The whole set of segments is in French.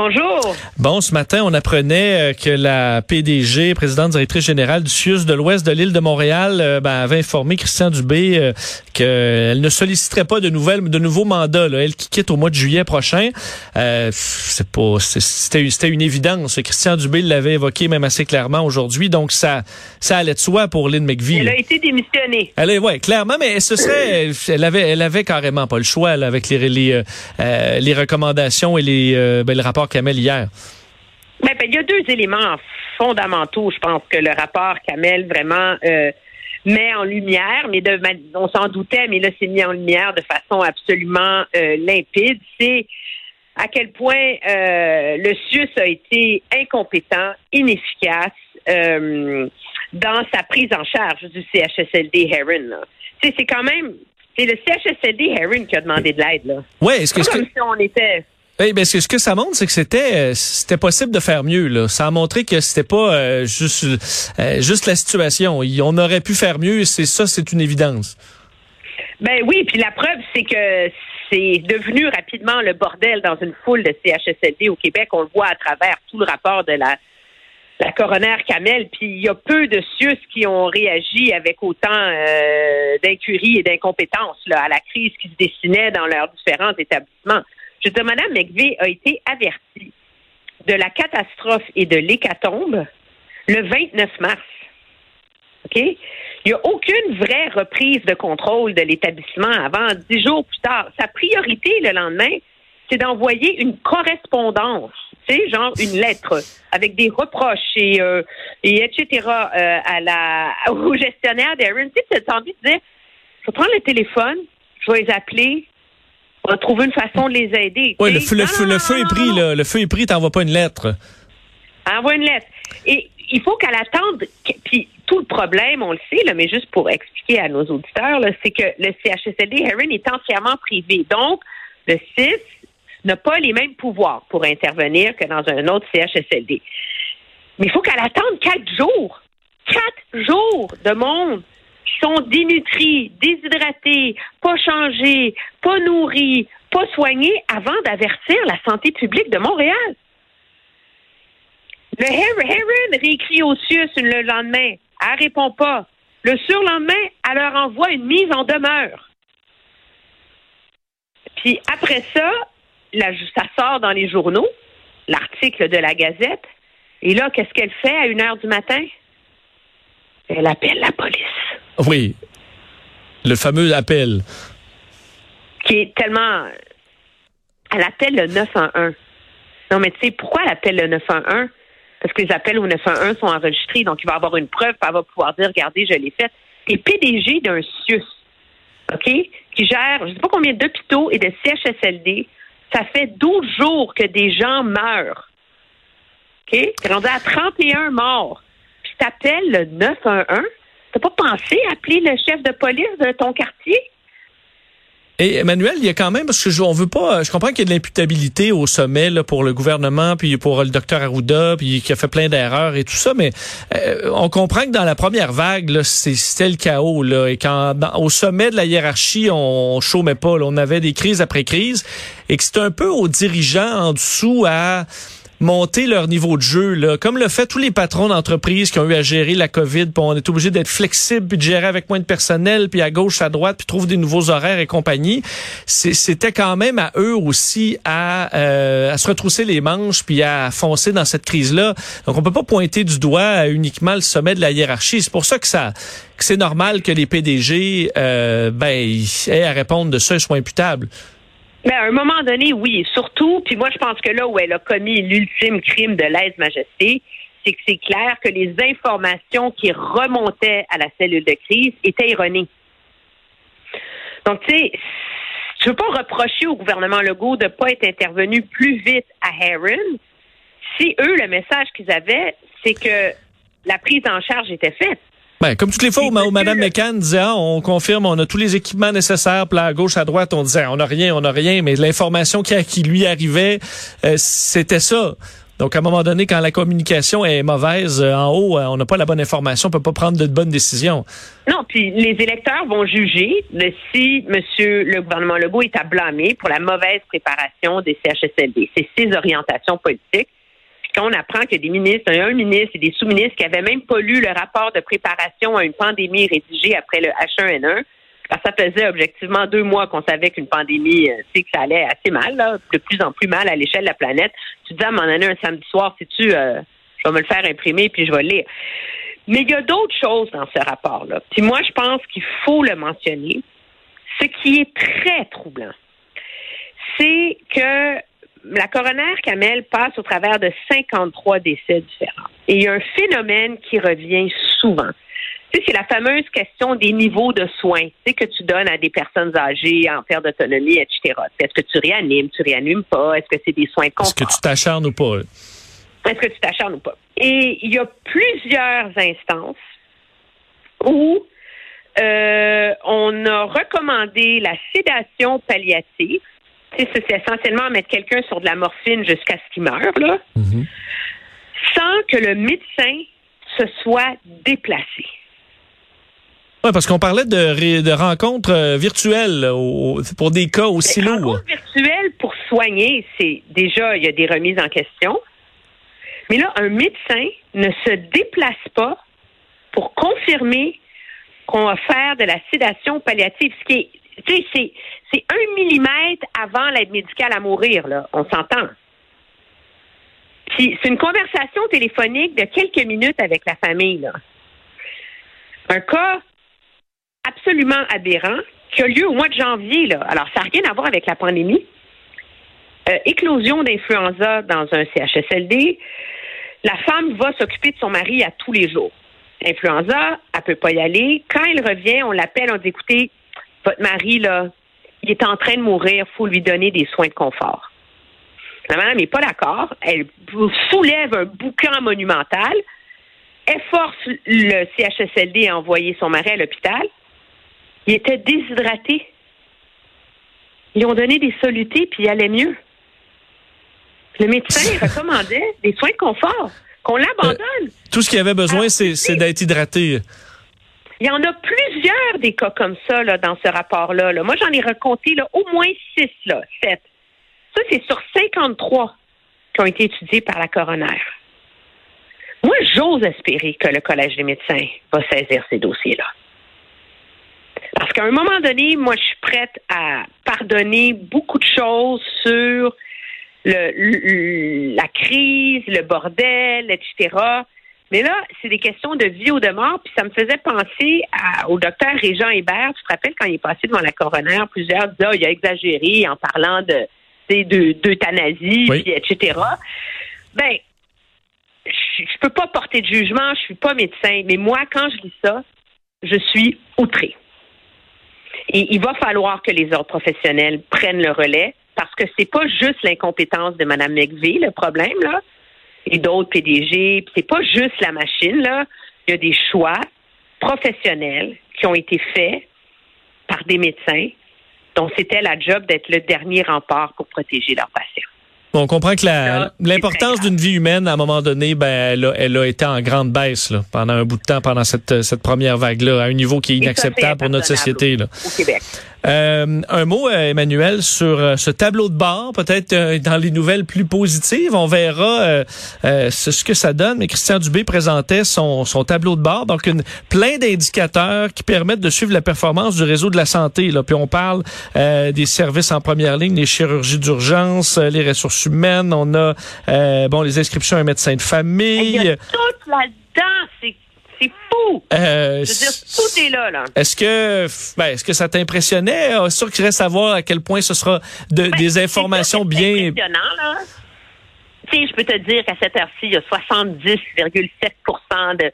Bonjour. Bon, ce matin, on apprenait euh, que la PDG, présidente directrice générale du CIUS de l'Ouest de l'île de Montréal, euh, ben, avait informé Christian Dubé euh, qu'elle ne solliciterait pas de nouvelles, de nouveaux mandats. Là. Elle qui quitte au mois de juillet prochain. Euh, c'est pas, c'était, c'était une évidence. Christian Dubé l'avait évoqué même assez clairement aujourd'hui. Donc ça, ça allait de soi pour Lynn McVie. Elle a été démissionnée. Elle est, ouais, clairement, mais ce serait, elle avait, elle avait carrément pas le choix là, avec les les, euh, les recommandations et les, ben, le rapport Kamel hier? Ben, ben, il y a deux éléments fondamentaux, je pense, que le rapport Kamel vraiment euh, met en lumière, mais de, on s'en doutait, mais là, c'est mis en lumière de façon absolument euh, limpide. C'est à quel point euh, le CIUS a été incompétent, inefficace dans sa prise en charge du CHSLD Heron. C'est quand même, c'est le CHSLD Heron qui a demandé de l'aide. Oui, est-ce que, comme si on était eh ben, ce que ça montre, c'est que c'était euh, c'était possible de faire mieux. Là. Ça a montré que c'était pas euh, juste euh, juste la situation. On aurait pu faire mieux. C'est ça, c'est une évidence. Ben oui, puis la preuve, c'est que c'est devenu rapidement le bordel dans une foule de CHSLD au Québec. On le voit à travers tout le rapport de la la coroner Kamel, puis il y a peu de CIUS qui ont réagi avec autant d'incurie et d'incompétence à la crise qui se dessinait dans leurs différents établissements. Je dire, Mme McVeigh a été avertie de la catastrophe et de l'hécatombe le 29 mars. OK? Il n'y a aucune vraie reprise de contrôle de l'établissement avant dix jours plus tard. Sa priorité le lendemain, c'est d'envoyer une correspondance, tu sais, genre une lettre avec des reproches et, euh, et etc. Euh, à la, au gestionnaire d'Aaron. Tu sais, as envie de dire, je vais prendre le téléphone, je vais les appeler, va trouver une façon de les aider. Oui, le, le feu est pris, là. Le feu est pris, t'envoies pas une lettre. Envoie une lettre. Et il faut qu'elle attende. Puis tout le problème, on le sait, là, mais juste pour expliquer à nos auditeurs, c'est que le CHSLD Heron est entièrement privé. Donc, le CIS n'a pas les mêmes pouvoirs pour intervenir que dans un autre CHSLD. Mais il faut qu'elle attende quatre jours. Quatre jours de monde sont dénutris, déshydratés, pas changés, pas nourris, pas soignés avant d'avertir la santé publique de Montréal. Le Heron réécrit au CIUS le lendemain. Elle répond pas. Le surlendemain, elle leur envoie une mise en demeure. Puis après ça, ça sort dans les journaux, l'article de la Gazette. Et là, qu'est-ce qu'elle fait à une heure du matin? Elle appelle la police. Oui. Le fameux appel. Qui est tellement. Elle appelle le 911. Non, mais tu sais, pourquoi elle appelle le 911? Parce que les appels au 911 sont enregistrés, donc il va avoir une preuve, elle va pouvoir dire, regardez, je l'ai fait. Et PDG d'un CIUS, OK, qui gère, je ne sais pas combien d'hôpitaux et de CHSLD, ça fait 12 jours que des gens meurent. OK? C'est rendu à 31 morts. Puis t'appelles le 911 Pas pensé à appeler le chef de police de ton quartier? Et Emmanuel, il y a quand même parce que je, on veut pas. Je comprends qu'il y a de l'imputabilité au sommet là, pour le gouvernement, puis pour le docteur Arruda, puis qui a fait plein d'erreurs et tout ça, mais euh, on comprend que dans la première vague, c'était le chaos là, et quand au sommet de la hiérarchie, on, on chômait pas. On avait des crises après crises, et que c'est un peu aux dirigeants en dessous à monter leur niveau de jeu, là, comme le fait tous les patrons d'entreprises qui ont eu à gérer la COVID, on est obligé d'être flexible, puis de gérer avec moins de personnel, puis à gauche, à droite, puis trouver des nouveaux horaires et compagnie. C'était quand même à eux aussi à, euh, à se retrousser les manches, puis à foncer dans cette crise-là. Donc, on peut pas pointer du doigt uniquement le sommet de la hiérarchie. C'est pour ça que ça que c'est normal que les PDG euh, ben, aient à répondre de ça et soient imputables. Mais à un moment donné, oui. Surtout, puis moi, je pense que là où elle a commis l'ultime crime de lèse-majesté, c'est que c'est clair que les informations qui remontaient à la cellule de crise étaient erronées. Donc, tu sais, je veux pas reprocher au gouvernement Legault de ne pas être intervenu plus vite à Heron. Si eux, le message qu'ils avaient, c'est que la prise en charge était faite. Ben, comme toutes les fois où, où Mme McCann disait, ah, on confirme, on a tous les équipements nécessaires, puis à gauche, à droite, on disait, on n'a rien, on n'a rien, mais l'information qui, qui lui arrivait, euh, c'était ça. Donc, à un moment donné, quand la communication est mauvaise euh, en haut, euh, on n'a pas la bonne information, on peut pas prendre de bonnes décisions. Non, puis les électeurs vont juger de si Monsieur le gouvernement Legault est à blâmer pour la mauvaise préparation des CHSLD. C'est ses orientations politiques. On apprend qu'il y a des ministres, un ministre et des sous-ministres qui avaient même pas lu le rapport de préparation à une pandémie rédigé après le H1N1, parce ça faisait objectivement deux mois qu'on savait qu'une pandémie, euh, c'est que ça allait assez mal, de plus en plus mal à l'échelle de la planète. Tu dis à mon un samedi soir, si tu, euh, je vais me le faire imprimer puis je vais le lire. Mais il y a d'autres choses dans ce rapport-là. Puis moi, je pense qu'il faut le mentionner. Ce qui est très troublant, c'est que la coroner Kamel passe au travers de 53 décès différents. Et il y a un phénomène qui revient souvent. Tu sais, c'est la fameuse question des niveaux de soins tu sais, que tu donnes à des personnes âgées en perte d'autonomie, etc. Est-ce que tu réanimes, tu réanimes pas? Est-ce que c'est des soins de? Est-ce que tu t'acharnes ou pas? Est-ce que tu t'acharnes ou pas? Et il y a plusieurs instances où euh, on a recommandé la sédation palliative. C'est essentiellement mettre quelqu'un sur de la morphine jusqu'à ce qu'il meure, là, Mhm. sans que le médecin se soit déplacé. Oui, parce qu'on parlait de, rencontres euh, virtuelles au- pour des cas aussi lourds. rencontres virtuelles pour soigner, c'est déjà, il y a des remises en question. Mais là, un médecin ne se déplace pas pour confirmer qu'on va faire de la sédation palliative. Ce qui est, tu sais, c'est, un millimètre avant l'aide médicale à mourir, là. On s'entend. Puis c'est une conversation téléphonique de quelques minutes avec la famille, là. Un cas absolument aberrant qui a lieu au mois de janvier. Là. Alors, ça n'a rien à voir avec la pandémie. Euh, éclosion d'influenza dans un CHSLD. La femme va s'occuper de son mari à tous les jours. Influenza, elle peut pas y aller. Quand elle revient, on l'appelle, on dit écoutez, votre mari, là, il est en train de mourir, faut lui donner des soins de confort. La madame n'est pas d'accord. Elle soulève un boucan monumental. Elle force le CHSLD à envoyer son mari à l'hôpital. Il était déshydraté. Ils ont donné des solutés, puis il allait mieux. Le médecin il recommandait des soins de confort, qu'on l'abandonne. Tout ce qu'il avait besoin, c'est d'être hydraté. Il y en a plusieurs des cas comme ça là, dans ce rapport-là. là. Moi, j'en ai raconté là, au moins six, là, sept. Ça, c'est sur 53 qui ont été étudiés par la coroner. Moi, j'ose espérer que le Collège des médecins va saisir ces dossiers-là. Parce qu'à un moment donné, moi, je suis prête à pardonner beaucoup de choses sur le- la crise, le bordel, etc. Mais là, c'est des questions de vie ou de mort, puis ça me faisait penser à- au docteur Régent Hébert. Tu te rappelles quand il est passé devant la coroner, plusieurs disaient, Ah, il a exagéré en parlant de d'euthanasie, Oui. puis etc. Ben, je, je peux pas porter de jugement, je suis pas médecin, mais moi, quand je lis ça, je suis outrée. Et il va falloir que les autres professionnels prennent le relais parce que c'est pas juste l'incompétence de Mme McVeigh, le problème, là, et d'autres PDG. C'est pas juste la machine, là. Il y a des choix professionnels qui ont été faits par des médecins dont c'était la job d'être le dernier rempart pour protéger leurs patients. On comprend que l'importance d'une vie humaine, à un moment donné, ben, elle a, elle a été en grande baisse là, pendant un bout de temps, pendant cette, cette première vague-là, à un niveau qui est inacceptable pour notre société. Là. Au Québec. Euh, un mot, euh, Emmanuel, sur euh, ce tableau de bord, peut-être euh, dans les nouvelles plus positives. On verra euh, euh, ce, que ça donne. Mais Christian Dubé présentait son, son tableau de bord, donc une, plein d'indicateurs qui permettent de suivre la performance du réseau de la santé. Là. Puis on parle euh, des services en première ligne, les chirurgies d'urgence, les ressources humaines. On a euh, bon les inscriptions à un médecin de Il y famille. a tout là-dedans. C'est fou. Euh, Je veux dire, tout est là, là. Est-ce que, ben, est-ce que ça t'impressionnait? Euh, C'est sûr qu'il reste à voir à quel point ce sera de- Ben, des informations que bien. impressionnant, là. Tu sais, je peux te dire qu'à cette heure-ci, il y a 70,7% de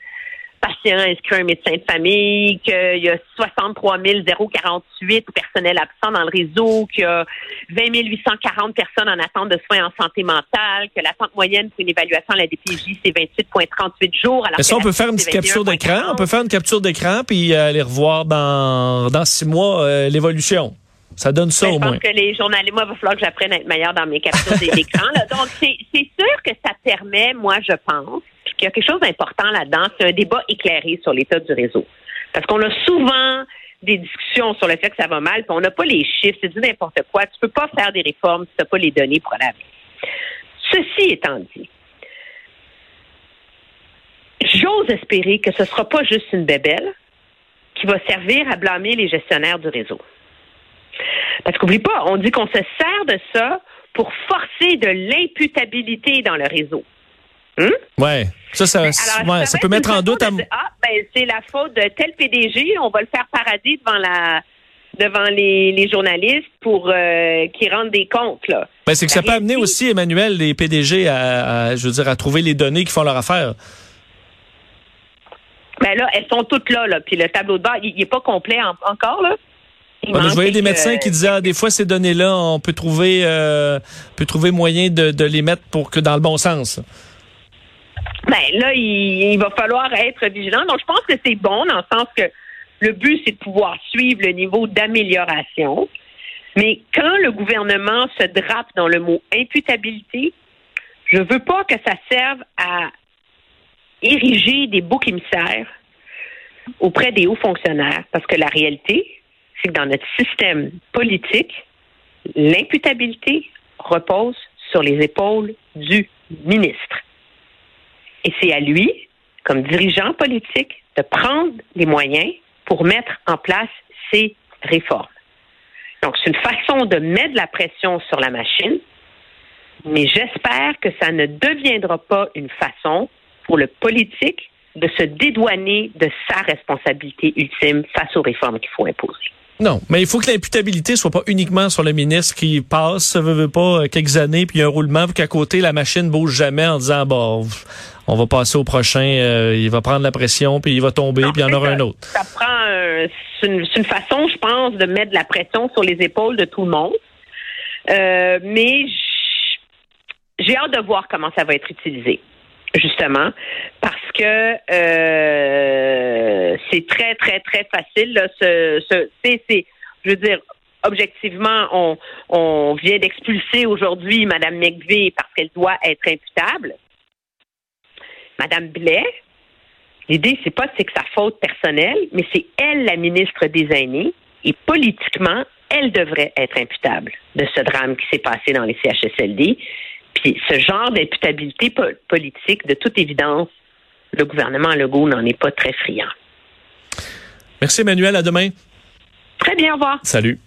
patients inscrits à un médecin de famille, qu'il y a 63 048 personnels absents dans le réseau, qu'il y a 20 840 personnes en attente de soins en santé mentale, que l'attente moyenne pour une évaluation à la DPJ, c'est 28,38 jours. Alors ça, on peut faire une petite capture d'écran? On peut faire une capture d'écran puis euh, aller revoir dans, dans six mois euh, l'évolution. Ça donne ça ben, au moins. Je pense que les journalistes, moi, il va falloir que j'apprenne à être meilleur dans mes captures d'écran. Donc, c'est sûr que ça permet, moi, je pense, qu'il y a quelque chose d'important là-dedans, c'est un débat éclairé sur l'état du réseau. Parce qu'on a souvent des discussions sur le fait que ça va mal, puis on n'a pas les chiffres, c'est du n'importe quoi. Tu peux pas faire des réformes si tu n'as pas les données pour aller. Ceci étant dit, j'ose espérer que ce ne sera pas juste une bébelle qui va servir à blâmer les gestionnaires du réseau. Parce qu'oublie pas, on dit qu'on se sert de ça pour forcer de l'imputabilité dans le réseau. Hum? Ouais. Ça, ça, ben, ça, peut mettre en doute. À... Ah, ben, c'est la faute de tel PDG. On va le faire parader devant la devant les, journalistes pour euh, qu'ils rendent des comptes. Là. Ben, c'est que ça peut amener aussi, Emmanuel, les PDG à, je veux dire, à trouver les données qui font leur affaire. Ben là, elles sont toutes là, là. Puis le tableau de bord, il n'est pas complet encore, là je voyais des médecins qui disaient ah, des fois ces données-là, on peut trouver euh, peut trouver moyen de, les mettre pour que dans le bon sens. Ben là, il, va falloir être vigilant. Donc je pense que c'est bon dans le sens que le but c'est de pouvoir suivre le niveau d'amélioration. Mais quand le gouvernement se drape dans le mot imputabilité, je veux pas que ça serve à ériger des boucs émissaires auprès des hauts fonctionnaires, parce que la réalité, c'est que dans notre système politique, l'imputabilité repose sur les épaules du ministre. Et c'est à lui, comme dirigeant politique, de prendre les moyens pour mettre en place ces réformes. Donc, c'est une façon de mettre la pression sur la machine, mais j'espère que ça ne deviendra pas une façon pour le politique de se dédouaner de sa responsabilité ultime face aux réformes qu'il faut imposer. Non, mais il faut que l'imputabilité soit pas uniquement sur le ministre qui passe, veut, veut pas, euh, quelques années, puis un roulement, puis qu'à côté, la machine bouge jamais en disant, bon, on va passer au prochain, euh, il va prendre la pression, puis il va tomber, puis il y en aura un autre. Ça prend, c'est une, façon, je pense, de mettre de la pression sur les épaules de tout le monde. Euh, mais j'ai hâte de voir comment ça va être utilisé justement, parce que euh, c'est très, très, très facile. Là, ce, ce, c'est, je veux dire, objectivement, on, on vient d'expulser aujourd'hui Mme McVeigh parce qu'elle doit être imputable. Mme Blais, l'idée, c'est pas c'est que sa faute personnelle, mais c'est elle, la ministre des Aînés, et politiquement, elle devrait être imputable de ce drame qui s'est passé dans les CHSLD. Puis ce genre d'imputabilité politique, de toute évidence, le gouvernement Legault n'en est pas très friand. Merci Emmanuel, à demain. Très bien, au revoir. Salut.